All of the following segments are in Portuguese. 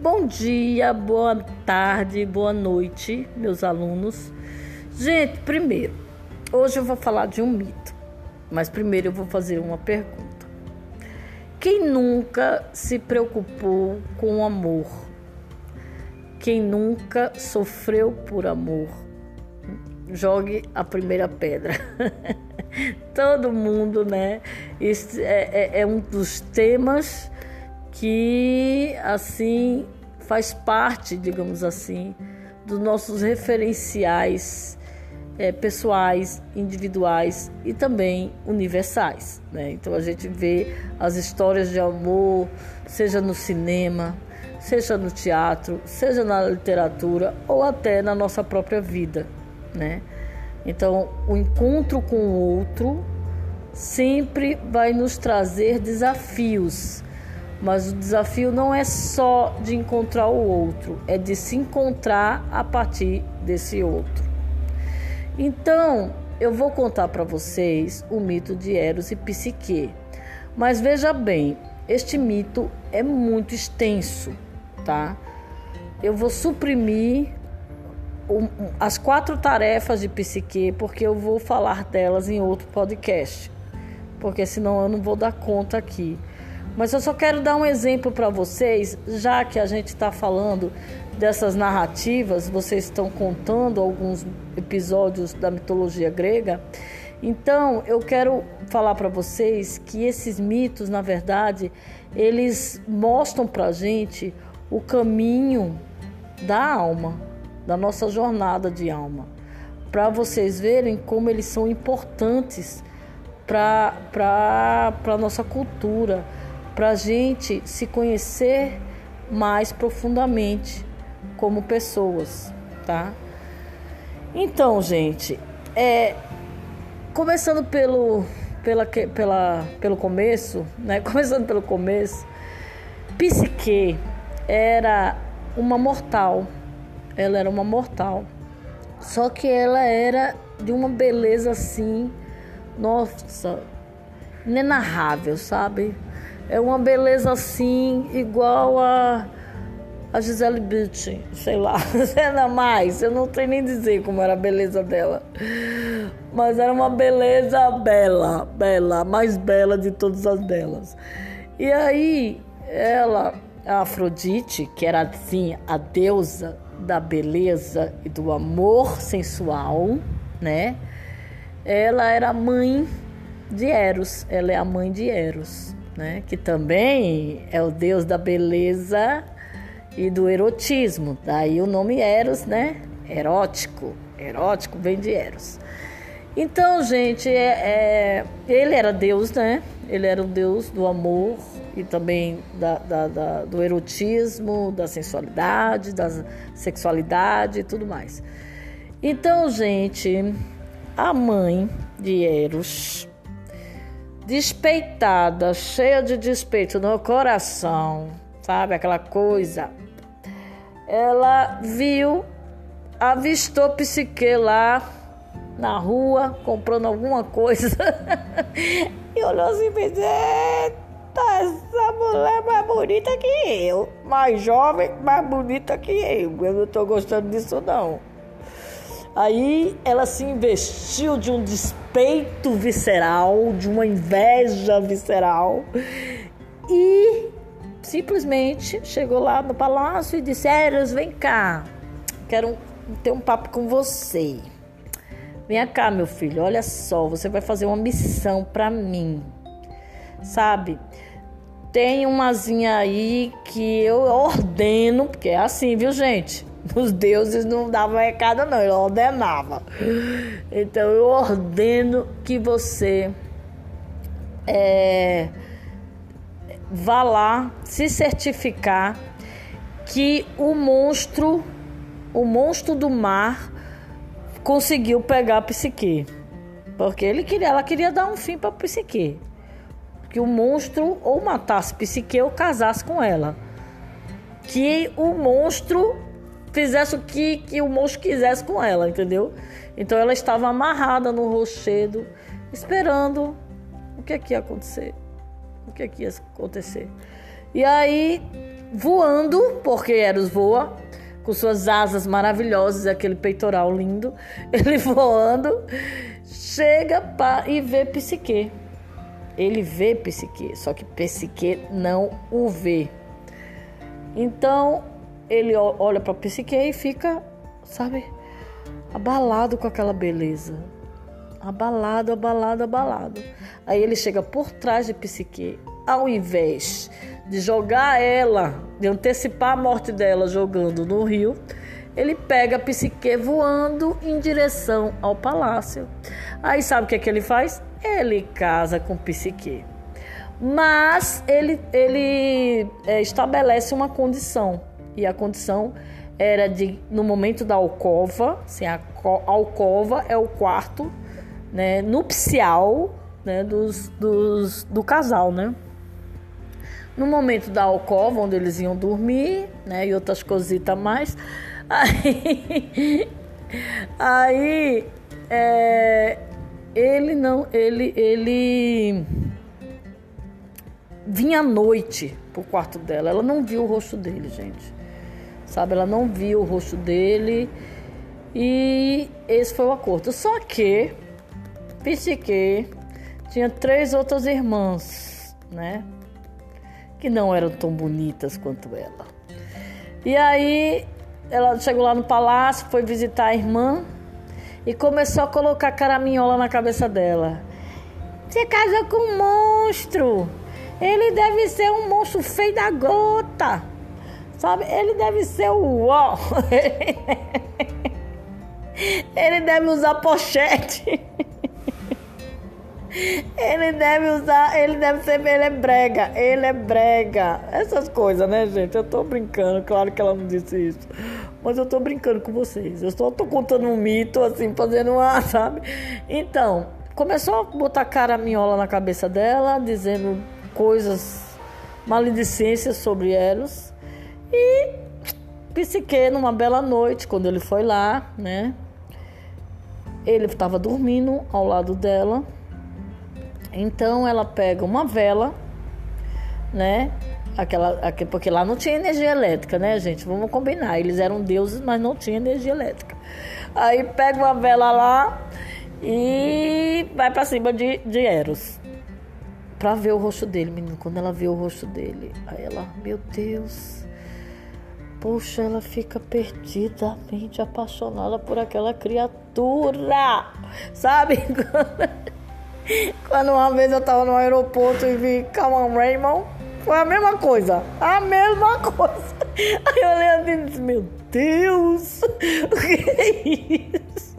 Bom dia, boa tarde, boa noite, meus alunos. Gente, primeiro, hoje eu vou falar de um mito, mas primeiro eu vou fazer uma pergunta. Quem nunca se preocupou com amor? Quem nunca sofreu por amor? Jogue a primeira pedra. Todo mundo, né? Esse é, é, é um dos temas que assim faz parte, digamos assim, dos nossos referenciais é, pessoais, individuais e também universais. Né? Então a gente vê as histórias de amor, seja no cinema, seja no teatro, seja na literatura ou até na nossa própria vida. Né? Então o encontro com o outro sempre vai nos trazer desafios mas o desafio não é só de encontrar o outro, é de se encontrar a partir desse outro. Então, eu vou contar para vocês o mito de Eros e Psique. Mas veja bem, este mito é muito extenso, tá? Eu vou suprimir as quatro tarefas de psique, porque eu vou falar delas em outro podcast, porque senão eu não vou dar conta aqui. Mas eu só quero dar um exemplo para vocês, já que a gente está falando dessas narrativas, vocês estão contando alguns episódios da mitologia grega. Então, eu quero falar para vocês que esses mitos, na verdade, eles mostram para a gente o caminho da alma, da nossa jornada de alma, para vocês verem como eles são importantes para a nossa cultura para a gente se conhecer mais profundamente como pessoas, tá? Então, gente, é, começando pelo, pela, pela, pelo começo, né? Começando pelo começo, Psique era uma mortal. Ela era uma mortal. Só que ela era de uma beleza assim, nossa, inenarrável, sabe? É uma beleza assim, igual a, a Gisele Bündchen, sei lá, ainda mais. Eu não sei nem dizer como era a beleza dela. Mas era uma beleza bela, bela, a mais bela de todas as belas. E aí, ela, a Afrodite, que era assim, a deusa da beleza e do amor sensual, né? Ela era mãe de Eros, ela é a mãe de Eros né? que também é o deus da beleza e do erotismo. Daí o nome Eros, né? Erótico. Erótico vem de Eros. Então, gente, é, é, ele era Deus, né? Ele era o Deus do amor e também da, da, da, do erotismo, da sensualidade, da sexualidade e tudo mais. Então, gente, a mãe de Eros, despeitada, cheia de despeito no coração, sabe? Aquela coisa. Ela viu, avistou Psique lá na rua, comprando alguma coisa. e olhou assim e fez: Eita, essa mulher é mais bonita que eu. Mais jovem, mais bonita que eu. Eu não tô gostando disso, não. Aí ela se investiu de um despeito visceral, de uma inveja visceral e simplesmente chegou lá no palácio e disse: Eros, vem cá, quero ter um papo com você. Vem cá, meu filho, olha só, você vai fazer uma missão para mim, sabe? Tem umazinha aí que eu ordeno, porque é assim, viu, gente? Os deuses não davam recado, não, ele ordenava. Então eu ordeno que você é, vá lá se certificar que o monstro, o monstro do mar, conseguiu pegar a psique. Porque ele queria, ela queria dar um fim para a psique. Que o monstro ou matasse psique ou casasse com ela. Que o monstro fizesse o que, que o monstro quisesse com ela, entendeu? Então ela estava amarrada no rochedo, esperando o que, é que ia acontecer. O que, é que ia acontecer. E aí voando, porque Eros voa, com suas asas maravilhosas, aquele peitoral lindo, ele voando, chega pra, e vê Psique. Ele vê Psique, só que Psique não o vê. Então ele olha para Psique e fica, sabe, abalado com aquela beleza. Abalado, abalado, abalado. Aí ele chega por trás de Psique, ao invés de jogar ela, de antecipar a morte dela jogando no rio, ele pega a Psique voando em direção ao palácio. Aí sabe o que, é que ele faz? Ele casa com Psique. Mas ele, ele é, estabelece uma condição. E a condição era de, no momento da alcova, assim, a alcova é o quarto né, nupcial né, dos, dos, do casal, né? No momento da alcova, onde eles iam dormir, né? E outras cositas mais. Aí, aí é, ele não, ele, ele vinha à noite pro quarto dela. Ela não viu o rosto dele, gente. Sabe? Ela não viu o rosto dele. E esse foi o acordo. Só que Psique tinha três outras irmãs, né? que não eram tão bonitas quanto ela. E aí ela chegou lá no palácio, foi visitar a irmã e começou a colocar caraminhola na cabeça dela. Você casou com um monstro. Ele deve ser um monstro feio da gota. Sabe? Ele deve ser o uó. Ele deve usar pochete. Ele deve usar, ele deve ser, ele é brega, ele é brega. Essas coisas, né, gente? Eu tô brincando, claro que ela não disse isso. Mas eu tô brincando com vocês. Eu só tô contando um mito, assim, fazendo uma, sabe? Então, começou a botar caraminhola na cabeça dela, dizendo coisas maledicências sobre Eros. E Psique, numa bela noite, quando ele foi lá, né? Ele estava dormindo ao lado dela então ela pega uma vela, né? Aquela, porque lá não tinha energia elétrica, né, gente? Vamos combinar. Eles eram deuses, mas não tinha energia elétrica. Aí pega uma vela lá e vai para cima de, de Eros. Pra ver o rosto dele, menino. Quando ela vê o rosto dele, aí ela, meu Deus. Poxa, ela fica perdidamente apaixonada por aquela criatura. Sabe? Quando uma vez eu tava no aeroporto e vi Calma Raymond, foi a mesma coisa. A mesma coisa. Aí eu olhei assim e disse, meu Deus, o que é isso?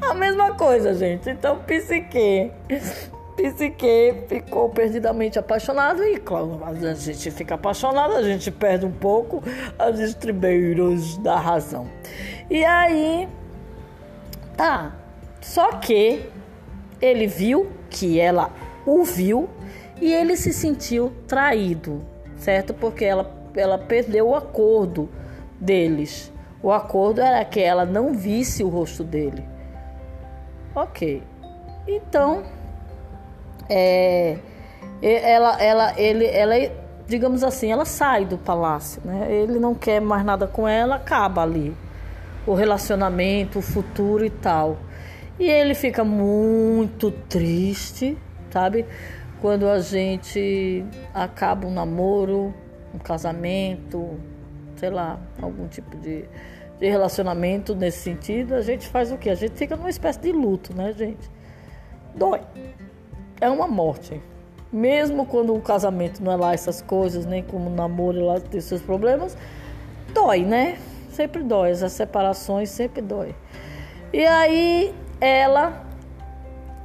A mesma coisa, gente. Então, psique. Psique ficou perdidamente apaixonado e, claro, a gente fica apaixonado, a gente perde um pouco as estribeiras da razão. E aí, tá. Só que ele viu que ela o viu e ele se sentiu traído, certo? Porque ela, ela perdeu o acordo deles. O acordo era que ela não visse o rosto dele. Ok. Então, é, ela, ela, ele, ela, digamos assim, ela sai do palácio, né? Ele não quer mais nada com ela, acaba ali o relacionamento, o futuro e tal. E ele fica muito triste, sabe? Quando a gente acaba um namoro, um casamento, sei lá, algum tipo de, de relacionamento nesse sentido, a gente faz o quê? A gente fica numa espécie de luto, né, gente? Dói. É uma morte. Mesmo quando o casamento não é lá essas coisas, nem como o namoro lá tem seus problemas, dói, né? Sempre dói. As separações sempre dói. E aí ela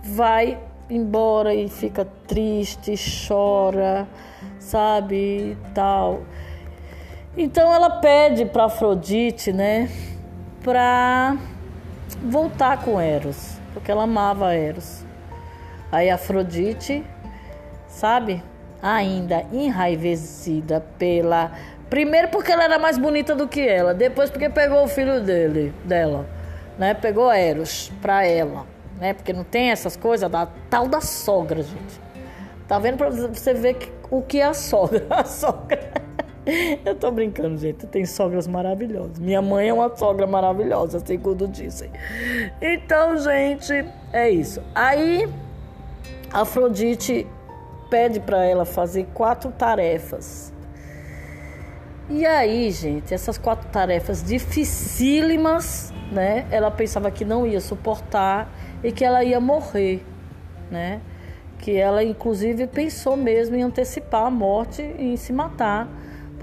vai embora e fica triste, chora, sabe, tal. Então ela pede para Afrodite, né, para voltar com Eros, porque ela amava Eros. Aí Afrodite, sabe, ainda enraivecida pela primeiro porque ela era mais bonita do que ela, depois porque pegou o filho dele, dela né? Pegou Eros pra ela, né? Porque não tem essas coisas da tal da sogra, gente. Tá vendo pra você ver que, o que é a sogra? A sogra. Eu tô brincando, gente. Tem sogras maravilhosas. Minha mãe é uma sogra maravilhosa, segundo dizem. Então, gente, é isso. Aí, Afrodite pede para ela fazer quatro tarefas. E aí, gente, essas quatro tarefas dificílimas, né? Ela pensava que não ia suportar e que ela ia morrer, né? Que ela, inclusive, pensou mesmo em antecipar a morte e em se matar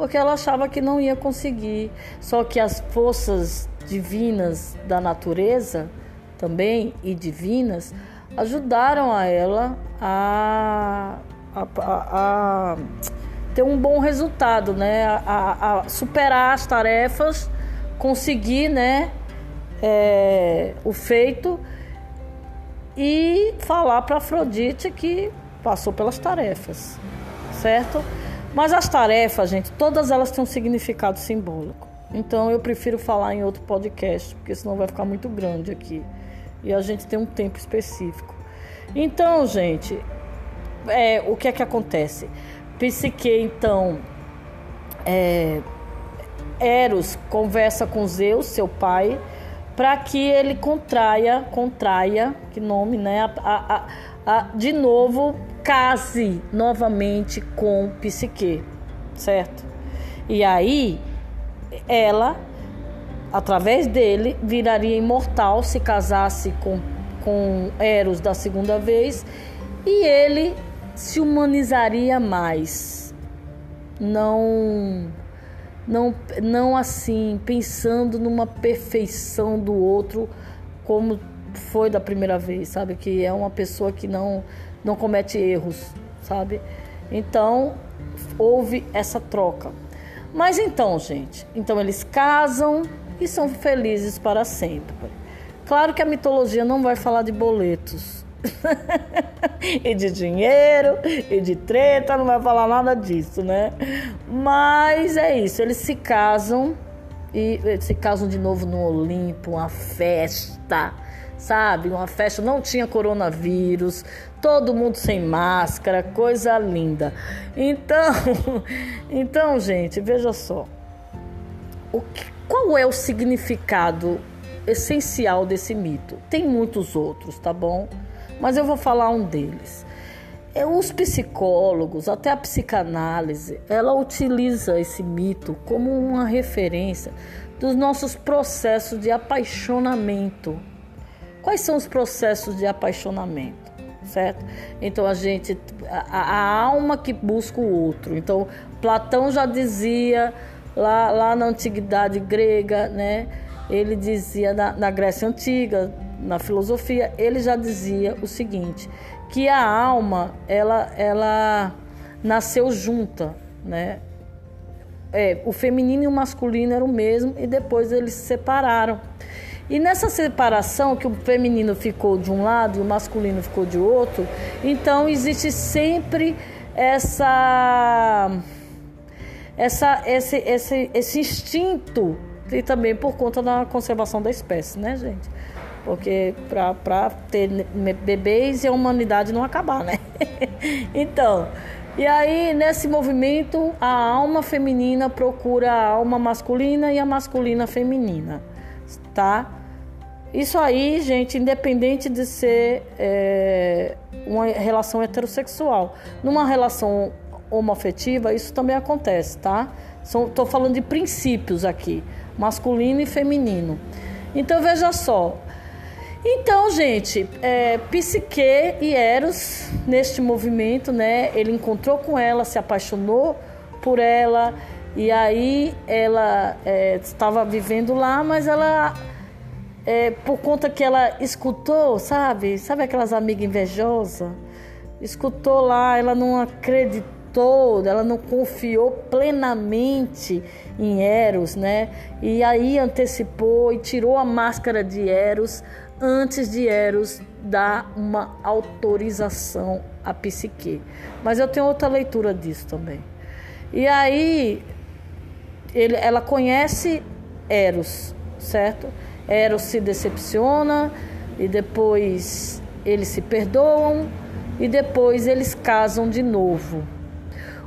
porque ela achava que não ia conseguir. Só que as forças divinas da natureza também e divinas ajudaram a ela a, a, a, a ter um bom resultado, né? A, superar as tarefas, conseguir, né? É, o feito e falar para Afrodite que passou pelas tarefas, certo? Mas as tarefas, gente, todas elas têm um significado simbólico. Então eu prefiro falar em outro podcast, porque senão vai ficar muito grande aqui. E a gente tem um tempo específico. Então, gente, é, o que é que acontece? Psique, então, é, Eros conversa com Zeus, seu pai, para que ele contraia, contraia, que nome, né? A, a, a, de novo case novamente com Psique, certo? E aí ela, através dele, viraria imortal se casasse com, com Eros da segunda vez e ele se humanizaria mais. Não não não assim, pensando numa perfeição do outro como foi da primeira vez, sabe? Que é uma pessoa que não não comete erros, sabe? Então, houve essa troca. Mas então, gente, então eles casam e são felizes para sempre. Claro que a mitologia não vai falar de boletos. e de dinheiro e de treta, não vai falar nada disso, né? Mas é isso, eles se casam e se casam de novo no Olimpo, uma festa sabe? Uma festa, não tinha coronavírus, todo mundo sem máscara, coisa linda. Então, então gente, veja só. O que, qual é o significado essencial desse mito? Tem muitos outros, tá bom? Mas eu vou falar um deles. É, os psicólogos, até a psicanálise, ela utiliza esse mito como uma referência dos nossos processos de apaixonamento Quais são os processos de apaixonamento? Certo? Então a gente, a, a alma que busca o outro. Então Platão já dizia lá, lá na antiguidade grega, né? Ele dizia na, na Grécia antiga, na filosofia, ele já dizia o seguinte, que a alma ela, ela nasceu junta, né? É, o feminino e o masculino eram o mesmo e depois eles se separaram. E nessa separação, que o feminino ficou de um lado e o masculino ficou de outro, então existe sempre essa, essa esse, esse, esse instinto, e também por conta da conservação da espécie, né, gente? Porque para ter bebês e a humanidade não acabar, né? então, e aí nesse movimento, a alma feminina procura a alma masculina e a masculina feminina, tá? Isso aí, gente, independente de ser é, uma relação heterossexual. Numa relação homoafetiva, isso também acontece, tá? Estou falando de princípios aqui, masculino e feminino. Então, veja só. Então, gente, é, Psique e Eros, neste movimento, né? Ele encontrou com ela, se apaixonou por ela, e aí ela é, estava vivendo lá, mas ela é, por conta que ela escutou, sabe? Sabe aquelas amigas invejosas? Escutou lá, ela não acreditou, ela não confiou plenamente em Eros, né? E aí antecipou e tirou a máscara de Eros antes de Eros dar uma autorização a Psique. Mas eu tenho outra leitura disso também. E aí ele, ela conhece Eros, certo? Eros se decepciona e depois eles se perdoam e depois eles casam de novo.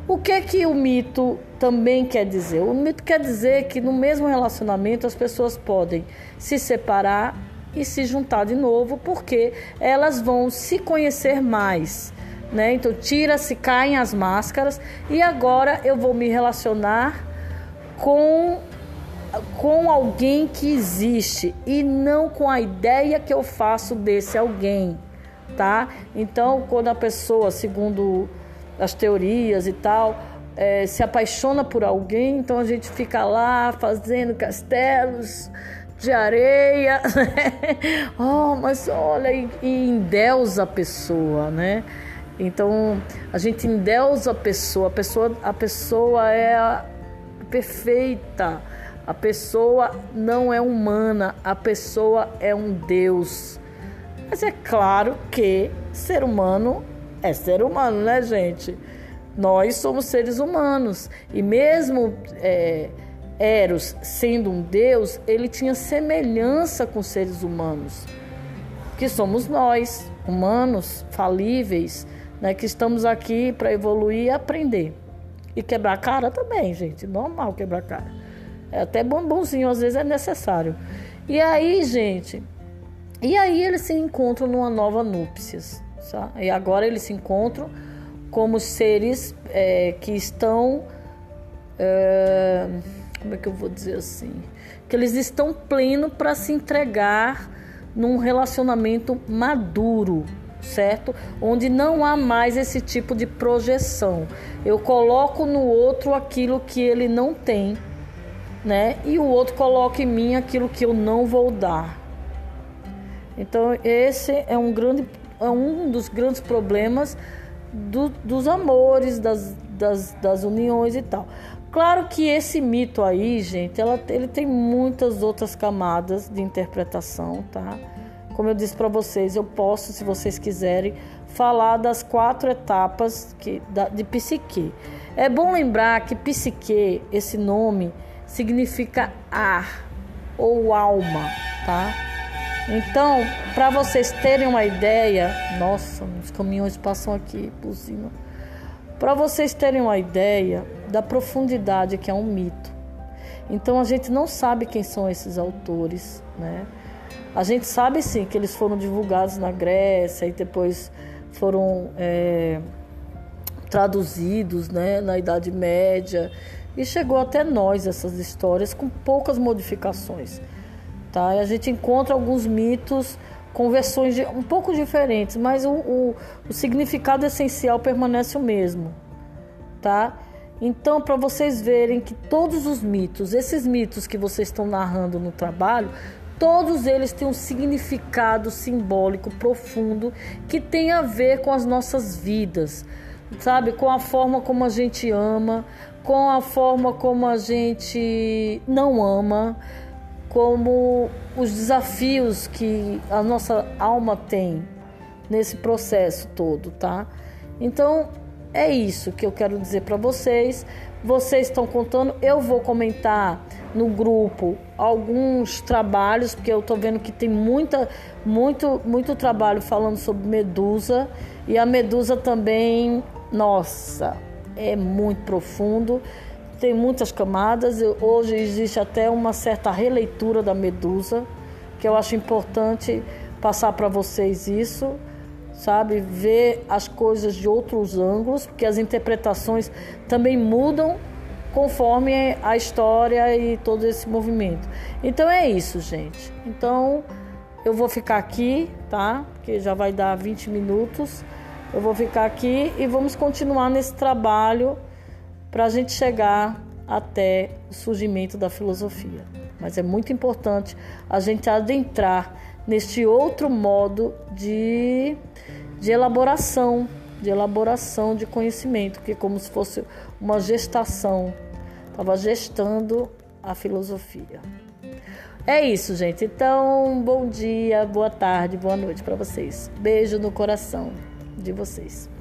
O que que o mito também quer dizer? O mito quer dizer que no mesmo relacionamento as pessoas podem se separar e se juntar de novo, porque elas vão se conhecer mais. Né? Então tira-se, caem as máscaras e agora eu vou me relacionar com com alguém que existe e não com a ideia que eu faço desse alguém, tá? Então, quando a pessoa, segundo as teorias e tal, é, se apaixona por alguém, então a gente fica lá fazendo castelos de areia, né? oh, mas olha, e, e a pessoa, né? Então a gente endeusa a pessoa, a pessoa, a pessoa é perfeita, a pessoa não é humana, a pessoa é um Deus. Mas é claro que ser humano é ser humano, né, gente? Nós somos seres humanos e mesmo é, Eros sendo um Deus, ele tinha semelhança com seres humanos, que somos nós, humanos falíveis, né, que estamos aqui para evoluir e aprender. E quebrar cara também, gente, normal quebrar cara. É até bonzinho, às vezes é necessário. E aí, gente, e aí eles se encontram numa nova núpcias. Sabe? E agora eles se encontram como seres é, que estão. É, como é que eu vou dizer assim? Que eles estão plenos para se entregar num relacionamento maduro, certo? Onde não há mais esse tipo de projeção. Eu coloco no outro aquilo que ele não tem, né? E o outro coloca em mim aquilo que eu não vou dar. Então esse é um grande, é um dos grandes problemas do, dos amores, das, das, das uniões e tal. Claro que esse mito aí, gente, ela, ele tem muitas outras camadas de interpretação, tá? Como eu disse para vocês, eu posso, se vocês quiserem, falar das quatro etapas que, da, de psique. É bom lembrar que psique, esse nome, significa ar ou alma, tá? Então, para vocês terem uma ideia, nossa, os caminhões passam aqui por cima. Para vocês terem uma ideia da profundidade que é um mito. Então a gente não sabe quem são esses autores, né? A gente sabe sim que eles foram divulgados na Grécia e depois foram é, traduzidos né, na Idade Média e chegou até nós essas histórias com poucas modificações. Tá? E a gente encontra alguns mitos com versões de, um pouco diferentes, mas o, o, o significado essencial permanece o mesmo, tá? Então, para vocês verem que todos os mitos, esses mitos que vocês estão narrando no trabalho, todos eles têm um significado simbólico profundo que tem a ver com as nossas vidas, sabe? Com a forma como a gente ama, com a forma como a gente não ama como os desafios que a nossa alma tem nesse processo todo, tá? Então é isso que eu quero dizer para vocês. Vocês estão contando, eu vou comentar no grupo alguns trabalhos, porque eu tô vendo que tem muita, muito, muito trabalho falando sobre medusa e a medusa também, nossa, é muito profundo tem muitas camadas. Hoje existe até uma certa releitura da Medusa, que eu acho importante passar para vocês isso, sabe? Ver as coisas de outros ângulos, porque as interpretações também mudam conforme a história e todo esse movimento. Então é isso, gente. Então eu vou ficar aqui, tá? Porque já vai dar 20 minutos. Eu vou ficar aqui e vamos continuar nesse trabalho para a gente chegar até o surgimento da filosofia. Mas é muito importante a gente adentrar neste outro modo de, de elaboração, de elaboração de conhecimento, que é como se fosse uma gestação, estava gestando a filosofia. É isso, gente. Então, bom dia, boa tarde, boa noite para vocês. Beijo no coração de vocês.